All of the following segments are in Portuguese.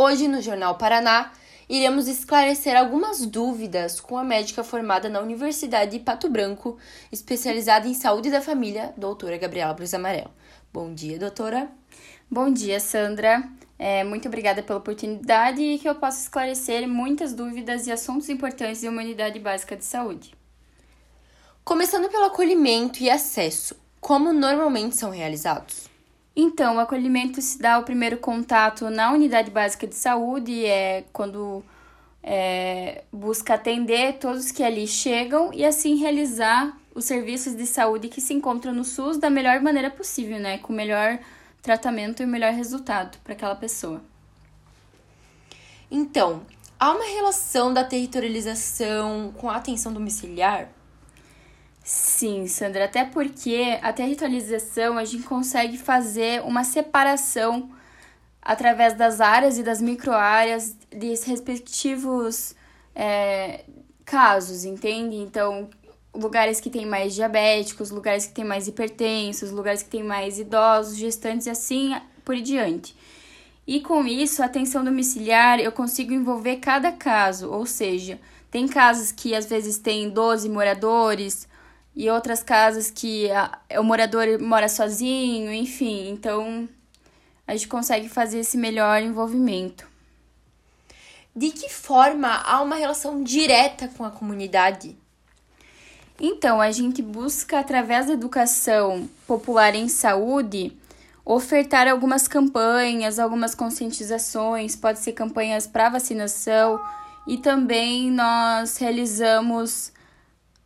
Hoje no Jornal Paraná, iremos esclarecer algumas dúvidas com a médica formada na Universidade de Pato Branco, especializada em saúde da família, doutora Gabriela Brus Amarelo. Bom dia, doutora. Bom dia, Sandra. É, muito obrigada pela oportunidade e que eu possa esclarecer muitas dúvidas e assuntos importantes de uma unidade básica de saúde. Começando pelo acolhimento e acesso, como normalmente são realizados? Então, o acolhimento se dá o primeiro contato na unidade básica de saúde, é quando é, busca atender todos que ali chegam e assim realizar os serviços de saúde que se encontram no SUS da melhor maneira possível, né? Com o melhor tratamento e o melhor resultado para aquela pessoa. Então, há uma relação da territorialização com a atenção domiciliar? Sim, Sandra, até porque a territorialização a gente consegue fazer uma separação através das áreas e das microáreas dos respectivos é, casos, entende? Então, lugares que tem mais diabéticos, lugares que tem mais hipertensos, lugares que tem mais idosos, gestantes e assim por diante. E com isso, a atenção domiciliar, eu consigo envolver cada caso, ou seja, tem casos que às vezes tem 12 moradores, e outras casas que a, o morador mora sozinho, enfim. Então a gente consegue fazer esse melhor envolvimento. De que forma há uma relação direta com a comunidade? Então, a gente busca, através da educação popular em saúde, ofertar algumas campanhas, algumas conscientizações, pode ser campanhas para vacinação, e também nós realizamos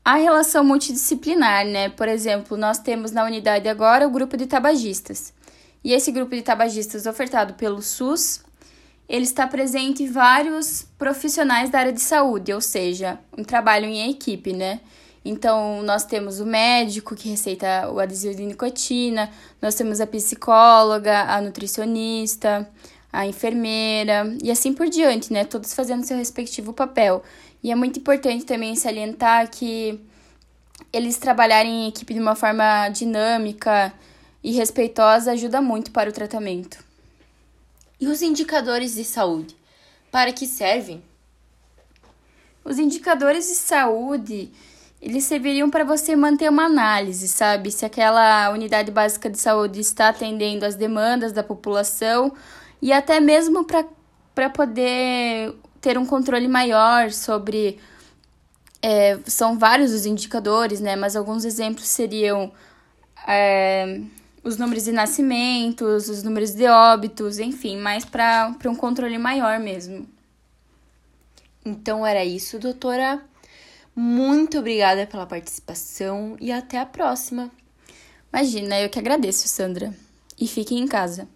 a relação multidisciplinar, né? Por exemplo, nós temos na unidade agora o grupo de tabagistas. E esse grupo de tabagistas ofertado pelo SUS, ele está presente em vários profissionais da área de saúde, ou seja, um trabalho em equipe, né? Então, nós temos o médico que receita o adesivo de nicotina, nós temos a psicóloga, a nutricionista, a enfermeira e assim por diante, né? Todos fazendo seu respectivo papel. E é muito importante também salientar que eles trabalharem em equipe de uma forma dinâmica e respeitosa ajuda muito para o tratamento. E os indicadores de saúde? Para que servem? Os indicadores de saúde, eles serviriam para você manter uma análise, sabe? Se aquela unidade básica de saúde está atendendo às demandas da população e até mesmo para poder ter um controle maior sobre. É, são vários os indicadores, né? Mas alguns exemplos seriam é, os números de nascimentos, os números de óbitos, enfim, mais para um controle maior mesmo. Então era isso, doutora. Muito obrigada pela participação e até a próxima. Imagina, eu que agradeço, Sandra. E fiquem em casa.